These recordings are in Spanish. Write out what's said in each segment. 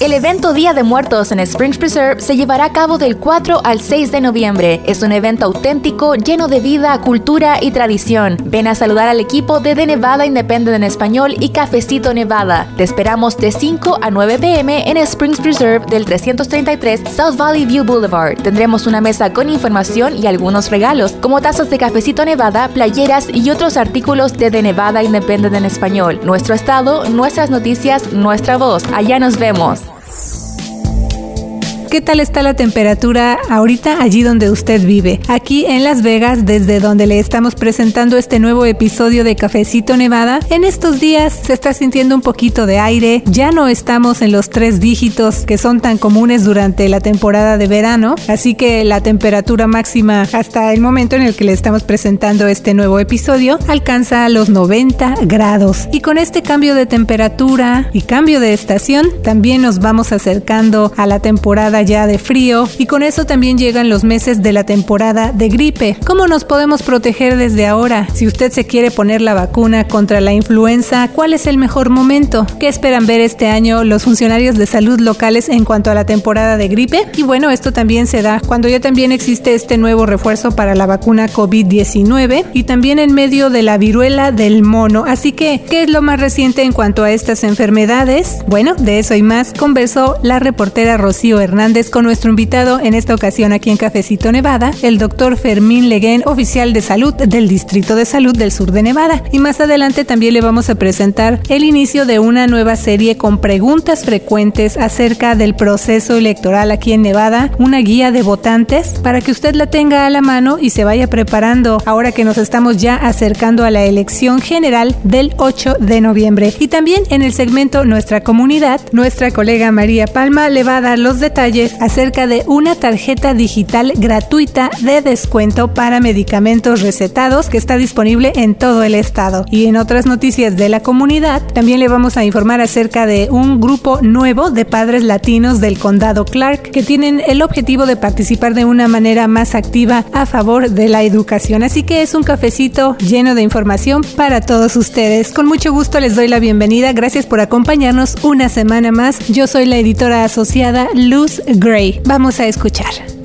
El evento Día de Muertos en Springs Preserve se llevará a cabo del 4 al 6 de noviembre. Es un evento auténtico, lleno de vida, cultura y tradición. Ven a saludar al equipo de The Nevada Independent en español y Cafecito Nevada. Te esperamos de 5 a 9 pm en Springs Preserve del 333 South Valley View Boulevard. Tendremos una mesa con información y algunos regalos, como tazas de Cafecito Nevada, playeras y otros artículos de The Nevada Independent en español. Nuestro estado, nuestras noticias, nuestra voz. Allá nos vemos. ¿Qué tal está la temperatura ahorita allí donde usted vive? Aquí en Las Vegas, desde donde le estamos presentando este nuevo episodio de Cafecito Nevada, en estos días se está sintiendo un poquito de aire, ya no estamos en los tres dígitos que son tan comunes durante la temporada de verano, así que la temperatura máxima hasta el momento en el que le estamos presentando este nuevo episodio alcanza los 90 grados. Y con este cambio de temperatura y cambio de estación, también nos vamos acercando a la temporada ya de frío y con eso también llegan los meses de la temporada de gripe. ¿Cómo nos podemos proteger desde ahora? Si usted se quiere poner la vacuna contra la influenza, ¿cuál es el mejor momento? ¿Qué esperan ver este año los funcionarios de salud locales en cuanto a la temporada de gripe? Y bueno, esto también se da cuando ya también existe este nuevo refuerzo para la vacuna COVID-19 y también en medio de la viruela del mono. Así que, ¿qué es lo más reciente en cuanto a estas enfermedades? Bueno, de eso y más conversó la reportera Rocío Hernández con nuestro invitado en esta ocasión aquí en Cafecito Nevada, el doctor Fermín Leguén, oficial de salud del Distrito de Salud del Sur de Nevada. Y más adelante también le vamos a presentar el inicio de una nueva serie con preguntas frecuentes acerca del proceso electoral aquí en Nevada, una guía de votantes para que usted la tenga a la mano y se vaya preparando ahora que nos estamos ya acercando a la elección general del 8 de noviembre. Y también en el segmento Nuestra Comunidad, nuestra colega María Palma le va a dar los detalles acerca de una tarjeta digital gratuita de descuento para medicamentos recetados que está disponible en todo el estado. Y en otras noticias de la comunidad, también le vamos a informar acerca de un grupo nuevo de padres latinos del condado Clark que tienen el objetivo de participar de una manera más activa a favor de la educación. Así que es un cafecito lleno de información para todos ustedes. Con mucho gusto les doy la bienvenida. Gracias por acompañarnos una semana más. Yo soy la editora asociada Luz Gray. Vamos a escuchar.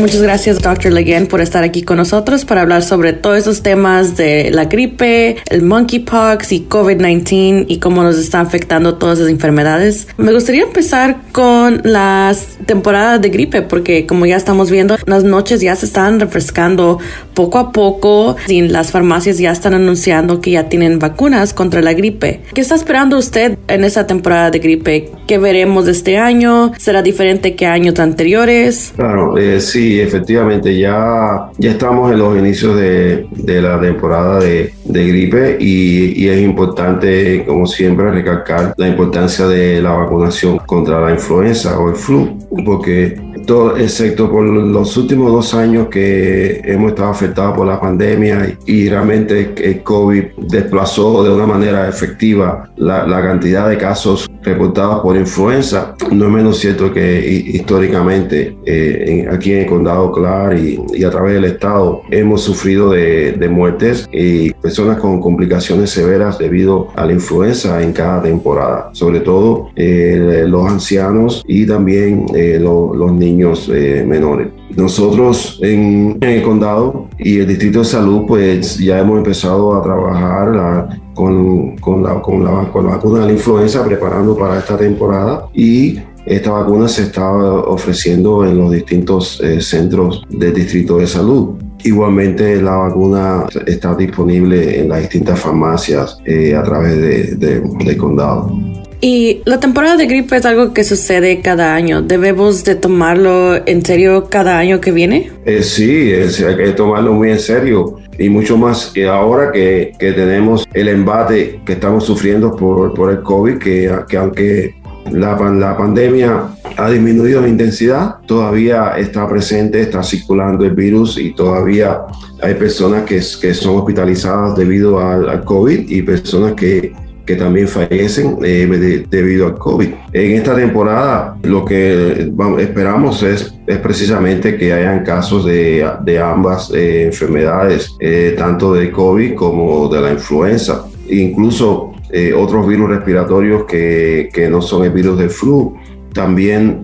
Muchas gracias, Dr. Leguén, por estar aquí con nosotros para hablar sobre todos esos temas de la gripe, el monkeypox y COVID-19 y cómo nos está afectando todas esas enfermedades. Me gustaría empezar con las temporadas de gripe, porque como ya estamos viendo, las noches ya se están refrescando poco a poco y las farmacias ya están anunciando que ya tienen vacunas contra la gripe. ¿Qué está esperando usted en esa temporada de gripe? ¿Qué veremos este año? ¿Será diferente que años anteriores? Claro, eh, sí Sí, efectivamente, ya, ya estamos en los inicios de, de la temporada de, gripe y, es importante, como siempre, recalcar la importancia de la vacunación contra la influenza o el flu, porque todo, excepto por los últimos dos años que hemos estado afectados por la pandemia y, realmente el COVID desplazó de una manera efectiva la cantidad de casos reportados por influenza. No es menos cierto que históricamente eh, aquí en el condado Clark y, a través del estado hemos sufrido de, muertes y personas con complicaciones severas debido a la influenza en cada temporada, sobre todo eh, los ancianos y también eh, lo, los niños menores. Nosotros en, el condado y el distrito de salud pues ya hemos empezado a trabajar con, la, vacuna de la influenza, preparando para esta temporada y esta vacuna se está ofreciendo en los distintos eh, centros del distrito de salud. Igualmente la vacuna está disponible en las distintas farmacias eh, a través de, de, del condado. Y la temporada de gripe es algo que sucede cada año. ¿Debemos de tomarlo en serio cada año que viene? Eh, sí, es, hay que tomarlo muy en serio y mucho más que ahora que, que tenemos el embate que estamos sufriendo por, por el COVID, que, que aunque la, la, pandemia ha disminuido en intensidad, todavía está presente, está circulando el virus y todavía hay personas que, que son hospitalizadas debido al, al COVID y personas que que también fallecen eh, de, debido al COVID. En esta temporada lo que esperamos es, precisamente que hayan casos de, ambas eh, enfermedades, eh, tanto de COVID como de la influenza. Incluso otros virus respiratorios que, no son el virus del flu, también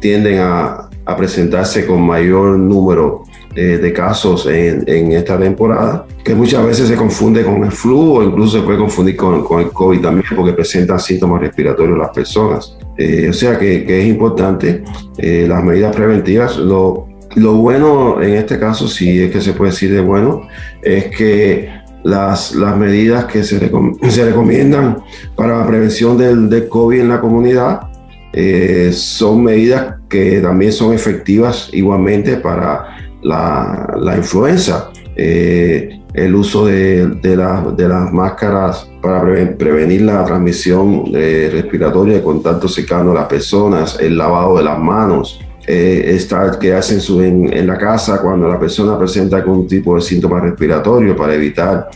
tienden a, a, presentarse con mayor número de casos en, esta temporada, que muchas veces se confunde con el flu o incluso se puede confundir con, el COVID también porque presentan síntomas respiratorios las personas. o sea que, es importante las medidas preventivas. Lo, lo bueno en este caso, si es que se puede decir de bueno, es que las, las medidas que se, se recomiendan para la prevención del, COVID en la comunidad eh, son medidas que también son efectivas igualmente para la, la influenza. Eh, el uso de, las máscaras para prevenir la transmisión eh, respiratoria de contacto cercano a las personas, el lavado de las manos, eh, que hacen su, en, la casa cuando la persona presenta algún tipo de síntoma respiratorio para evitar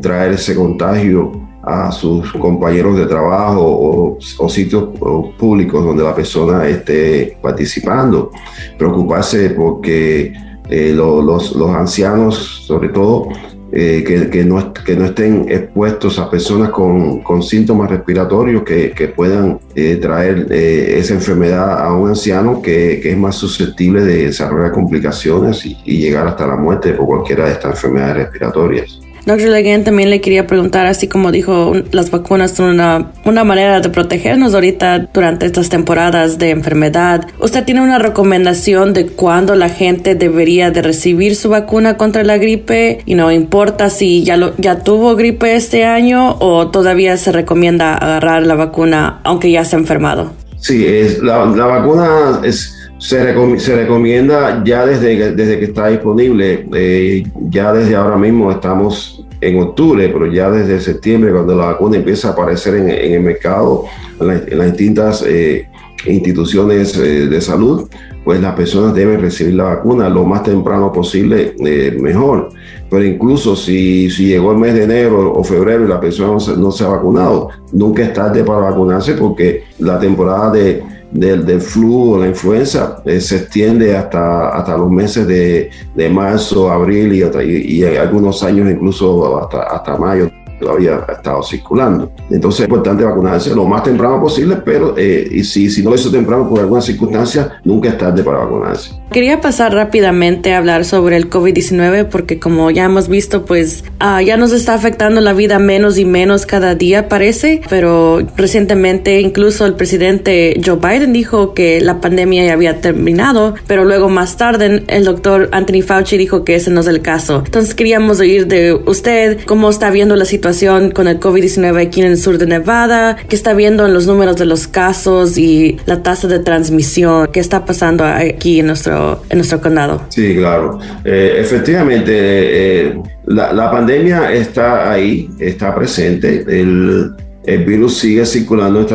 traer ese contagio a sus compañeros de trabajo o, sitios públicos donde la persona esté participando. Preocuparse porque eh, los, ancianos, sobre todo, eh, que, no, estén expuestos a personas con, síntomas respiratorios que, puedan eh, traer esa enfermedad a un anciano que, es más susceptible de desarrollar complicaciones y llegar hasta la muerte por cualquiera de estas enfermedades respiratorias. Doctor Leguén, también le quería preguntar, así como dijo, las vacunas son una, una manera de protegernos ahorita durante estas temporadas de enfermedad. ¿Usted tiene una recomendación de cuándo la gente debería de recibir su vacuna contra la gripe? Y no importa si ya, lo, ya tuvo gripe este año o todavía se recomienda agarrar la vacuna aunque ya se ha enfermado. Sí, la, vacuna es se, se, recomienda ya desde, desde que está disponible, eh, ya desde ahora mismo estamos en octubre, pero ya desde septiembre, cuando la vacuna empieza a aparecer en, el mercado, en, las distintas eh, instituciones eh, de salud, pues las personas deben recibir la vacuna lo más temprano posible, eh, mejor. Pero incluso si, si, llegó el mes de enero o febrero y la persona no se ha vacunado, nunca es tarde para vacunarse porque la temporada de del, del flu la influenza eh, se extiende hasta, hasta los meses de, de marzo, abril y, y, y, algunos años incluso hasta, hasta mayo todavía ha estado circulando. Entonces es importante vacunarse lo más temprano posible, pero eh, y si, si no lo hizo temprano por alguna circunstancia, nunca es tarde para vacunarse. Quería pasar rápidamente a hablar sobre el COVID-19 porque como ya hemos visto, pues uh, ya nos está afectando la vida menos y menos cada día parece, pero recientemente incluso el presidente Joe Biden dijo que la pandemia ya había terminado, pero luego más tarde el doctor Anthony Fauci dijo que ese no es el caso. Entonces queríamos oír de usted cómo está viendo la situación con el COVID-19 aquí en el sur de Nevada, qué está viendo en los números de los casos y la tasa de transmisión, qué está pasando aquí en nuestro en nuestro condado. Sí, claro. Eh, efectivamente, eh, la, la, pandemia está ahí, está presente. El, el virus sigue circulando en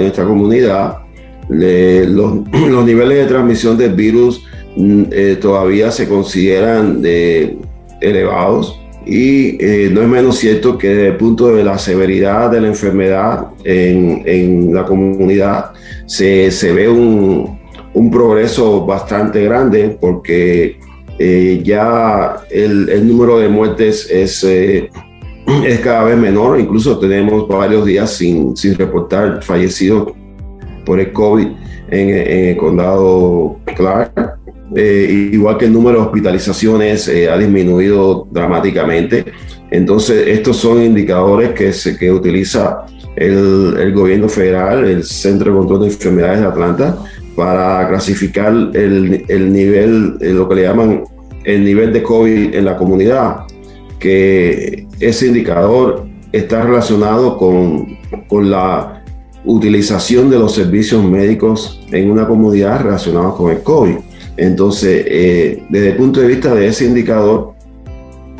nuestra, comunidad. Los, los, niveles de transmisión del virus mm, eh, todavía se consideran de, elevados. Y eh, no es menos cierto que desde el punto de la severidad de la enfermedad en, en la comunidad se, se ve un, un progreso bastante grande porque eh, ya el, el, número de muertes es, eh, es cada vez menor, incluso tenemos varios días sin, sin reportar fallecidos por el COVID en, en el condado Clark. Eh, igual que el número de hospitalizaciones eh, ha disminuido dramáticamente. Entonces, estos son indicadores que, se, que utiliza el, el, gobierno federal, el Centro de Control de Enfermedades de Atlanta, para clasificar el, el nivel, eh, lo que le llaman el nivel de COVID en la comunidad, que ese indicador está relacionado con, con la utilización de los servicios médicos en una comunidad relacionados con el COVID. Entonces, eh, desde el punto de vista de ese indicador,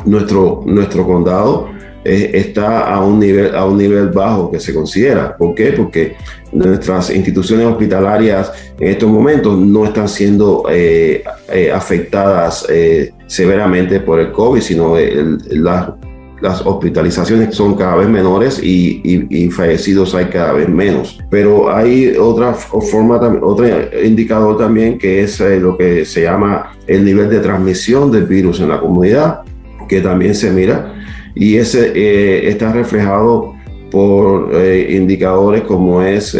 nuestro, nuestro condado eh, está a un, nivel, a un nivel bajo que se considera. ¿Por qué? Porque nuestras instituciones hospitalarias en estos momentos no están siendo eh, afectadas severamente por el COVID, sino el, las hospitalizaciones son cada vez menores y, y, fallecidos hay cada vez menos. Pero hay otra forma, otro indicador también que es lo que se llama el nivel de transmisión del virus en la comunidad, que también se mira y ese eh, está reflejado por indicadores como es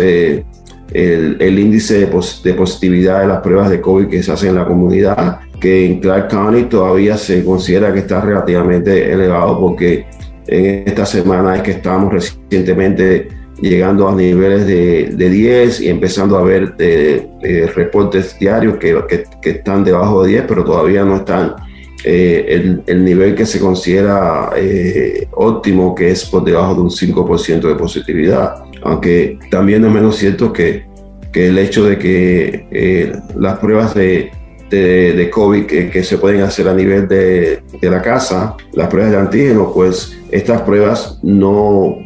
el, índice de, positividad de las pruebas de COVID que se hacen en la comunidad, que en Clark County todavía se considera que está relativamente elevado porque en esta semana es que estábamos recientemente llegando a niveles de, de 10 y empezando a ver eh, eh, reportes diarios que, que, están debajo de 10, pero todavía no están eh, el, el, nivel que se considera óptimo, que es por debajo de un 5% de positividad. Aunque también es menos cierto que, que el hecho de que las pruebas de, de, de COVID que, que, se pueden hacer a nivel de, de la casa, las pruebas de antígenos, pues estas pruebas no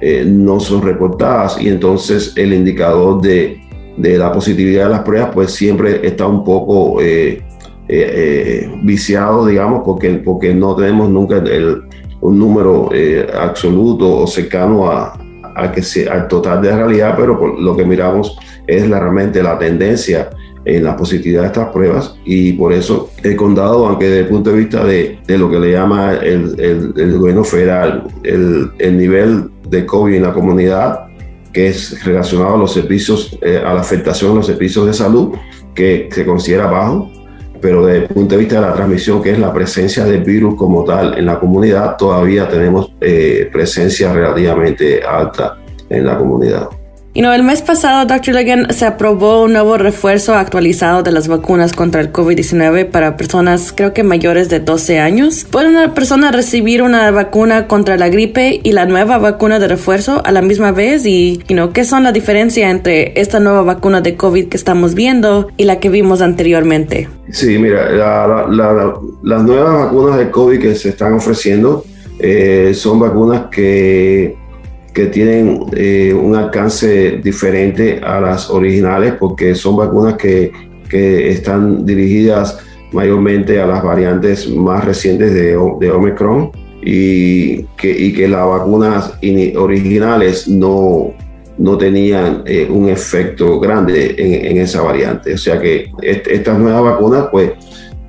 eh, no son reportadas y entonces el indicador de, de, la positividad de las pruebas pues siempre está un poco eh, eh, viciado, digamos, porque, porque no tenemos nunca el, un número absoluto o cercano a, a que sea, al total de la realidad, pero lo que miramos es la, realmente la tendencia en la positividad de estas pruebas y por eso el condado, aunque desde el punto de vista de, de lo que le llama el, el, gobierno federal, el, el nivel de COVID en la comunidad, que es relacionado a los servicios, eh, a la afectación de los servicios de salud, que se considera bajo, pero desde el punto de vista de la transmisión, que es la presencia del virus como tal en la comunidad, todavía tenemos eh, presencia relativamente alta en la comunidad. Y no, el mes pasado, Dr. Legan, se aprobó un nuevo refuerzo actualizado de las vacunas contra el COVID-19 para personas, creo que mayores de 12 años. ¿Puede una persona recibir una vacuna contra la gripe y la nueva vacuna de refuerzo a la misma vez? Y, you ¿qué son la diferencia entre esta nueva vacuna de COVID que estamos viendo y la que vimos anteriormente? Sí, mira, las nuevas vacunas de COVID que se están ofreciendo eh, son vacunas que que tienen eh, un alcance diferente a las originales porque son vacunas que, que, están dirigidas mayormente a las variantes más recientes de, Omicron y que, y que las vacunas originales no, no tenían eh, un efecto grande en, esa variante. O sea que estas nuevas vacunas pues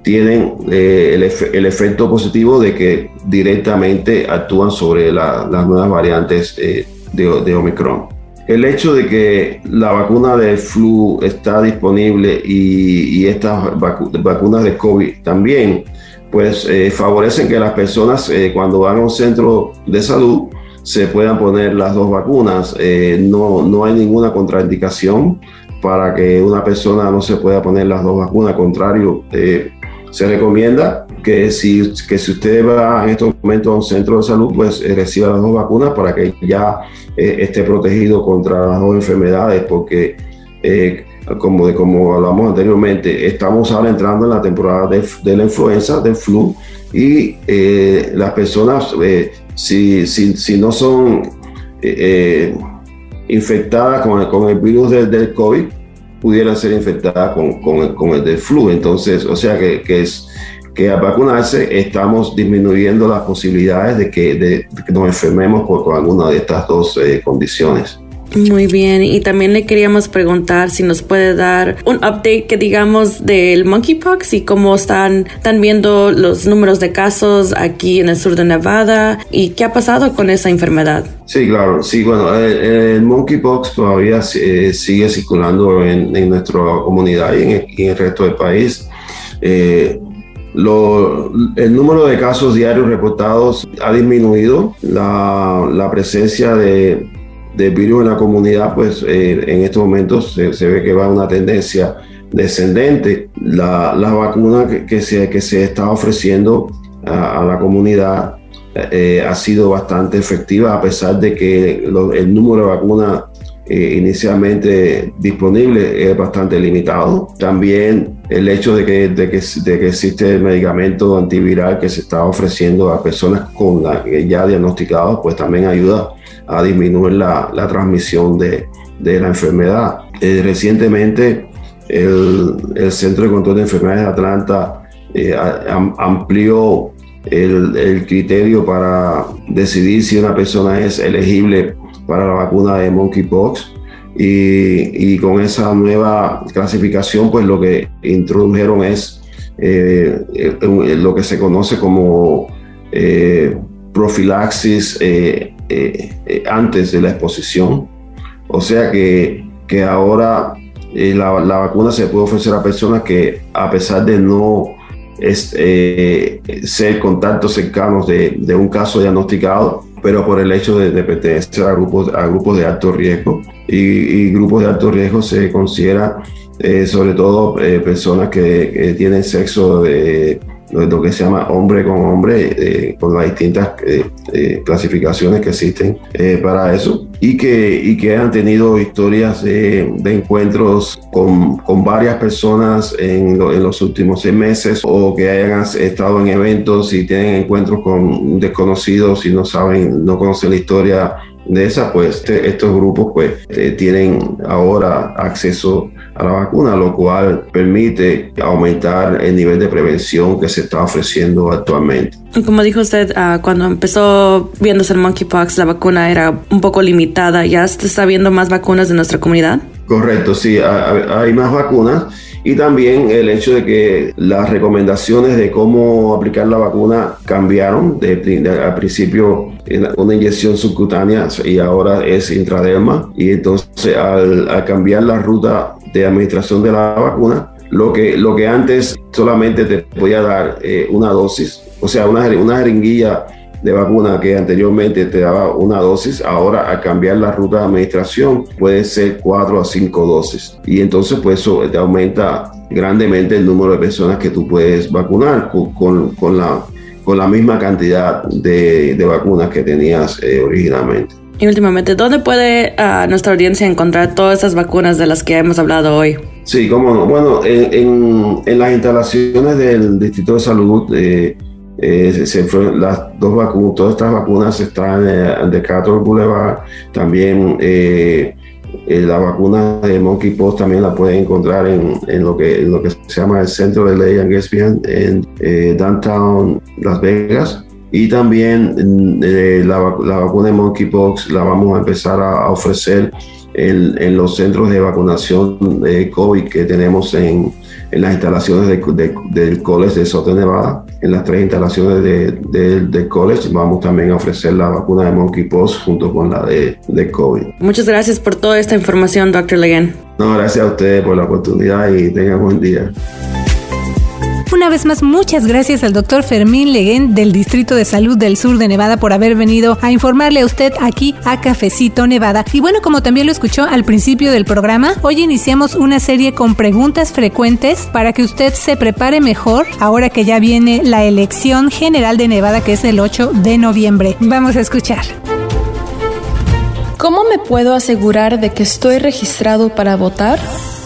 tienen eh, el, el, efecto positivo de que directamente actúan sobre las nuevas variantes eh, de, de, Omicron. El hecho de que la vacuna de flu está disponible y, y estas vacunas de COVID también, pues eh, favorecen que las personas cuando van a un centro de salud se puedan poner las dos vacunas. no, no hay ninguna contraindicación para que una persona no se pueda poner las dos vacunas, al contrario, se recomienda que si, que si usted va en estos momentos a un centro de salud, pues eh, reciba las dos vacunas para que ya eh, esté protegido contra las dos enfermedades, porque eh, como, de, como hablamos anteriormente, estamos ahora entrando en la temporada de, la influenza, del flu, y las personas, si, si, si, no son infectadas con el, con el virus del COVID, pudiera ser infectada con, con, con el del flu. Entonces, o sea que, que, es que al vacunarse estamos disminuyendo las posibilidades de que, de, nos enfermemos por, con alguna de estas dos eh, condiciones. Muy bien, y también le queríamos preguntar si nos puede dar un update que digamos del monkeypox y cómo están, están viendo los números de casos aquí en el sur de Nevada y qué ha pasado con esa enfermedad. Sí, claro, sí, bueno, el, monkeypox todavía eh, sigue circulando en, en, nuestra comunidad y en, el resto del país. Eh, lo, el número de casos diarios reportados ha disminuido, la, la presencia de de virus en la comunidad, pues eh, en estos momentos se, ve que va una tendencia descendente. La, la vacuna que, se, que se está ofreciendo a, la comunidad eh, ha sido bastante efectiva, a pesar de que el número de vacunas eh, inicialmente disponible es bastante limitado. También el hecho de que, de que, de que existe el medicamento antiviral que se está ofreciendo a personas con ya diagnosticados, pues también ayuda a disminuir la, la transmisión de, de, la enfermedad. Eh, recientemente, el, el, Centro de Control de Enfermedades de Atlanta eh, amplió el, el, criterio para decidir si una persona es elegible para la vacuna de monkeypox. Y, y con esa nueva clasificación, pues lo que introdujeron es eh, lo que se conoce como profilaxis antes de la exposición. O sea que, que ahora la, la, vacuna se puede ofrecer a personas que a pesar de no ser contactos cercanos de, de un caso diagnosticado, pero por el hecho de, pertenecer a grupos, a grupos de alto riesgo. Y, grupos de alto riesgo se considera eh, sobre todo eh, personas que, tienen sexo de lo que se llama hombre con hombre, eh, las distintas clasificaciones que existen para eso, y que, y que han tenido historias de, encuentros con, con, varias personas en, en, los últimos seis meses, o que hayan estado en eventos y tienen encuentros con desconocidos y no saben, no conocen la historia de esa, pues este, estos grupos pues eh, tienen ahora acceso a la vacuna, lo cual permite aumentar el nivel de prevención que se está ofreciendo actualmente. Como dijo usted, uh, cuando empezó viéndose el monkeypox, la vacuna era un poco limitada. ¿Ya se está viendo más vacunas de nuestra comunidad? Correcto, sí, hay más vacunas y también el hecho de que las recomendaciones de cómo aplicar la vacuna cambiaron. De, al principio una inyección subcutánea y ahora es intraderma. Y entonces al, cambiar la ruta de administración de la vacuna, lo que, lo que antes solamente te podía dar eh, una dosis, o sea, una, una jeringuilla de vacuna que anteriormente te daba una dosis, ahora al cambiar la ruta de administración puede ser cuatro a cinco dosis. Y entonces pues eso te aumenta grandemente el número de personas que tú puedes vacunar con, con, la, con la misma cantidad de, de vacunas que tenías eh, originalmente. Y últimamente, ¿dónde puede uh, nuestra audiencia encontrar todas esas vacunas de las que hemos hablado hoy? Sí, como Bueno, en, en, en las instalaciones del Distrito de Salud eh, eh, se las dos vacunas, todas estas vacunas están en Decatur Boulevard. También eh, eh, la vacuna de monkeypox también la pueden encontrar en, en, lo, que, lo que se llama el Centro de Ley and en eh, Downtown Las Vegas. Y también la, la, vacuna de monkeypox la vamos a empezar a, ofrecer en, en, los centros de vacunación de COVID que tenemos en, en las instalaciones del College de Soto Nevada. En las tres instalaciones del college vamos también a ofrecer la vacuna de monkeypox junto con la de, de COVID. Muchas gracias por toda esta información, Dr. Legan. No, gracias a ustedes por la oportunidad y tengan buen día. Una vez más, muchas gracias al doctor Fermín Leguén del Distrito de Salud del Sur de Nevada por haber venido a informarle a usted aquí a Cafecito Nevada. Y bueno, como también lo escuchó al principio del programa, hoy iniciamos una serie con preguntas frecuentes para que usted se prepare mejor ahora que ya viene la elección general de Nevada que es el 8 de noviembre. Vamos a escuchar. ¿Cómo me puedo asegurar de que estoy registrado para votar?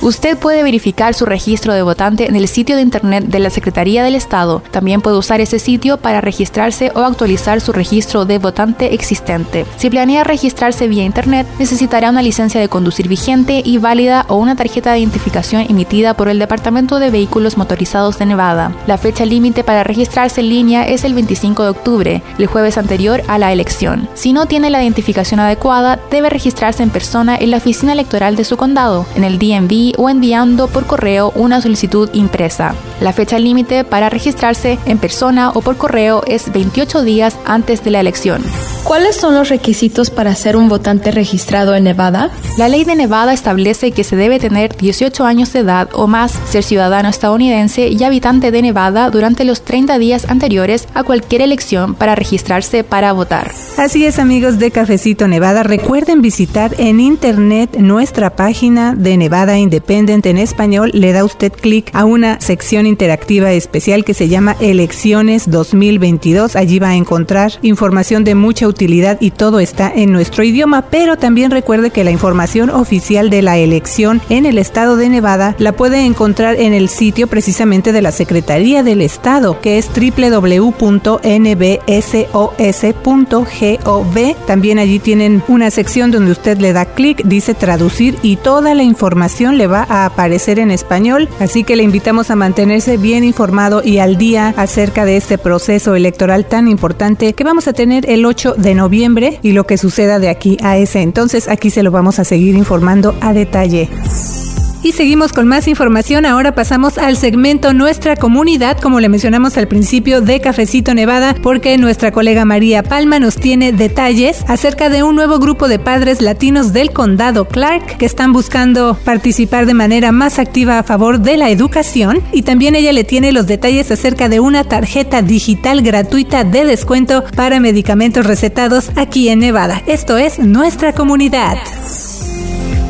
Usted puede verificar su registro de votante en el sitio de Internet de la Secretaría del Estado. También puede usar ese sitio para registrarse o actualizar su registro de votante existente. Si planea registrarse vía Internet, necesitará una licencia de conducir vigente y válida o una tarjeta de identificación emitida por el Departamento de Vehículos Motorizados de Nevada. La fecha límite para registrarse en línea es el 25 de octubre, el jueves anterior a la elección. Si no tiene la identificación adecuada, debe registrarse en persona en la oficina electoral de su condado, en el DMV o enviando por correo una solicitud impresa. La fecha límite para registrarse en persona o por correo es 28 días antes de la elección. ¿Cuáles son los requisitos para ser un votante registrado en Nevada? La ley de Nevada establece que se debe tener 18 años de edad o más, ser ciudadano estadounidense y habitante de Nevada durante los 30 días anteriores a cualquier elección para registrarse para votar. Así es amigos de Cafecito Nevada, recuerden visitar en internet nuestra página de Nevada Independent en español, le da usted clic a una sección interactiva especial que se llama Elecciones 2022, allí va a encontrar información de mucha utilidad y todo está en nuestro idioma, pero también recuerde que la información oficial de la elección en el estado de Nevada la puede encontrar en el sitio precisamente de la Secretaría del Estado, que es www.nbsos.gov. También allí tienen una sección donde usted le da clic, dice traducir y toda la información le va a aparecer en español, así que le invitamos a mantenerse bien informado y al día acerca de este proceso electoral tan importante que vamos a tener el 8 de noviembre y lo que suceda de aquí a ese entonces. Aquí se lo vamos a seguir informando a detalle. Y seguimos con más información. Ahora pasamos al segmento Nuestra Comunidad, como le mencionamos al principio de Cafecito Nevada, porque nuestra colega María Palma nos tiene detalles acerca de un nuevo grupo de padres latinos del condado Clark que están buscando participar de manera más activa a favor de la educación. Y también ella le tiene los detalles acerca de una tarjeta digital gratuita de descuento para medicamentos recetados aquí en Nevada. Esto es Nuestra Comunidad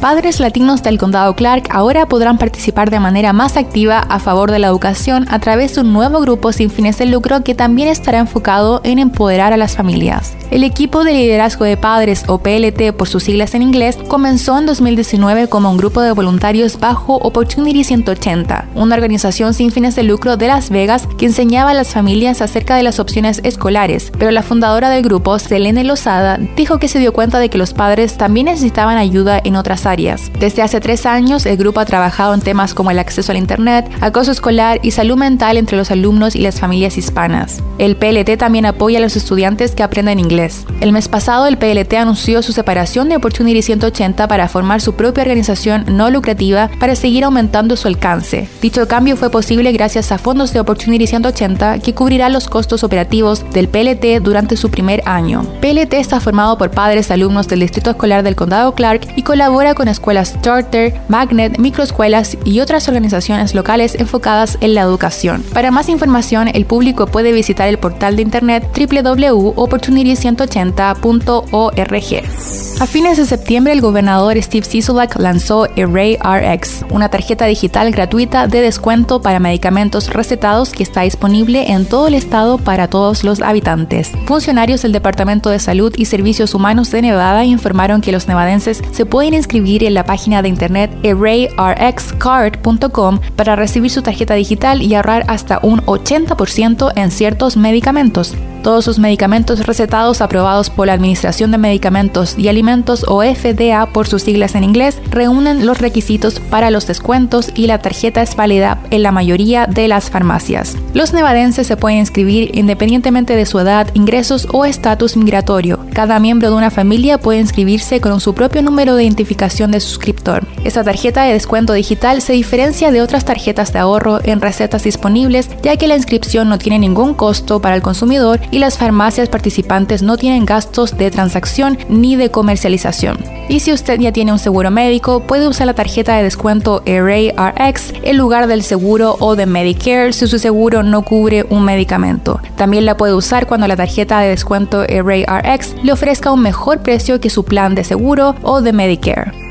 padres latinos del condado Clark ahora podrán participar de manera más activa a favor de la educación a través de un nuevo grupo sin fines de lucro que también estará enfocado en empoderar a las familias. El equipo de liderazgo de padres o PLT por sus siglas en inglés comenzó en 2019 como un grupo de voluntarios bajo Opportunity 180, una organización sin fines de lucro de Las Vegas que enseñaba a las familias acerca de las opciones escolares, pero la fundadora del grupo, Selene Lozada, dijo que se dio cuenta de que los padres también necesitaban ayuda en otras áreas desde hace tres años, el grupo ha trabajado en temas como el acceso al Internet, acoso escolar y salud mental entre los alumnos y las familias hispanas. El PLT también apoya a los estudiantes que aprenden inglés. El mes pasado, el PLT anunció su separación de Opportunity 180 para formar su propia organización no lucrativa para seguir aumentando su alcance. Dicho cambio fue posible gracias a fondos de Opportunity 180 que cubrirá los costos operativos del PLT durante su primer año. PLT está formado por padres alumnos del Distrito Escolar del Condado Clark y colabora con escuelas charter, magnet, microescuelas y otras organizaciones locales enfocadas en la educación. Para más información, el público puede visitar el portal de internet www.opportunity180.org. A fines de septiembre, el gobernador Steve Sisolak lanzó Array RX, una tarjeta digital gratuita de descuento para medicamentos recetados que está disponible en todo el estado para todos los habitantes. Funcionarios del Departamento de Salud y Servicios Humanos de Nevada informaron que los nevadenses se pueden inscribir en la página de internet arrayrxcard.com para recibir su tarjeta digital y ahorrar hasta un 80% en ciertos medicamentos. Todos sus medicamentos recetados aprobados por la Administración de Medicamentos y Alimentos o FDA por sus siglas en inglés reúnen los requisitos para los descuentos y la tarjeta es válida en la mayoría de las farmacias. Los nevadenses se pueden inscribir independientemente de su edad, ingresos o estatus migratorio. Cada miembro de una familia puede inscribirse con su propio número de identificación de suscriptor. Esta tarjeta de descuento digital se diferencia de otras tarjetas de ahorro en recetas disponibles ya que la inscripción no tiene ningún costo para el consumidor y las farmacias participantes no tienen gastos de transacción ni de comercialización. Y si usted ya tiene un seguro médico, puede usar la tarjeta de descuento Array RX en lugar del seguro o de Medicare si su seguro no cubre un medicamento. También la puede usar cuando la tarjeta de descuento Array RX le ofrezca un mejor precio que su plan de seguro o de Medicare.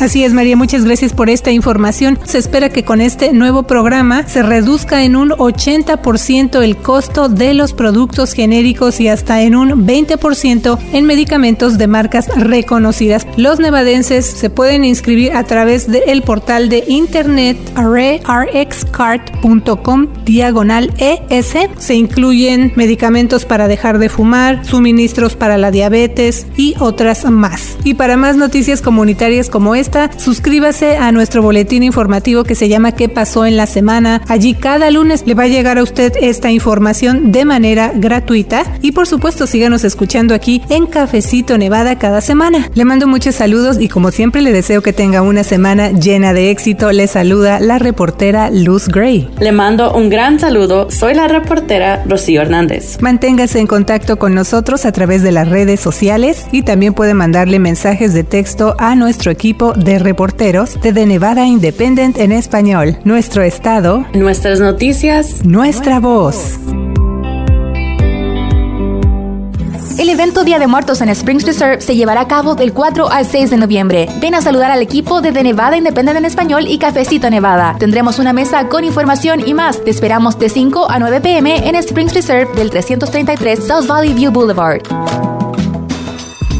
Así es, María, muchas gracias por esta información. Se espera que con este nuevo programa se reduzca en un 80% el costo de los productos genéricos y hasta en un 20% en medicamentos de marcas reconocidas. Los nevadenses se pueden inscribir a través del portal de internet arrayrxcard.com diagonal ES. Se incluyen medicamentos para dejar de fumar, suministros para la diabetes y otras más. Y para más noticias comunitarias como esta, suscríbase a nuestro boletín informativo que se llama ¿Qué pasó en la semana? Allí cada lunes le va a llegar a usted esta información de manera gratuita y por supuesto síganos escuchando aquí en Cafecito Nevada cada semana. Le mando muchos saludos y como siempre le deseo que tenga una semana llena de éxito. Le saluda la reportera Luz Gray. Le mando un gran saludo. Soy la reportera Rocío Hernández. Manténgase en contacto con nosotros a través de las redes sociales y también puede mandarle mensajes de texto a nuestro equipo de reporteros de The Nevada Independent en español. Nuestro estado, nuestras noticias, nuestra voz. El evento Día de Muertos en Springs Reserve se llevará a cabo del 4 al 6 de noviembre. Ven a saludar al equipo de The Nevada Independent en español y Cafecito Nevada. Tendremos una mesa con información y más. Te esperamos de 5 a 9 pm en Springs Reserve del 333 South Valley View Boulevard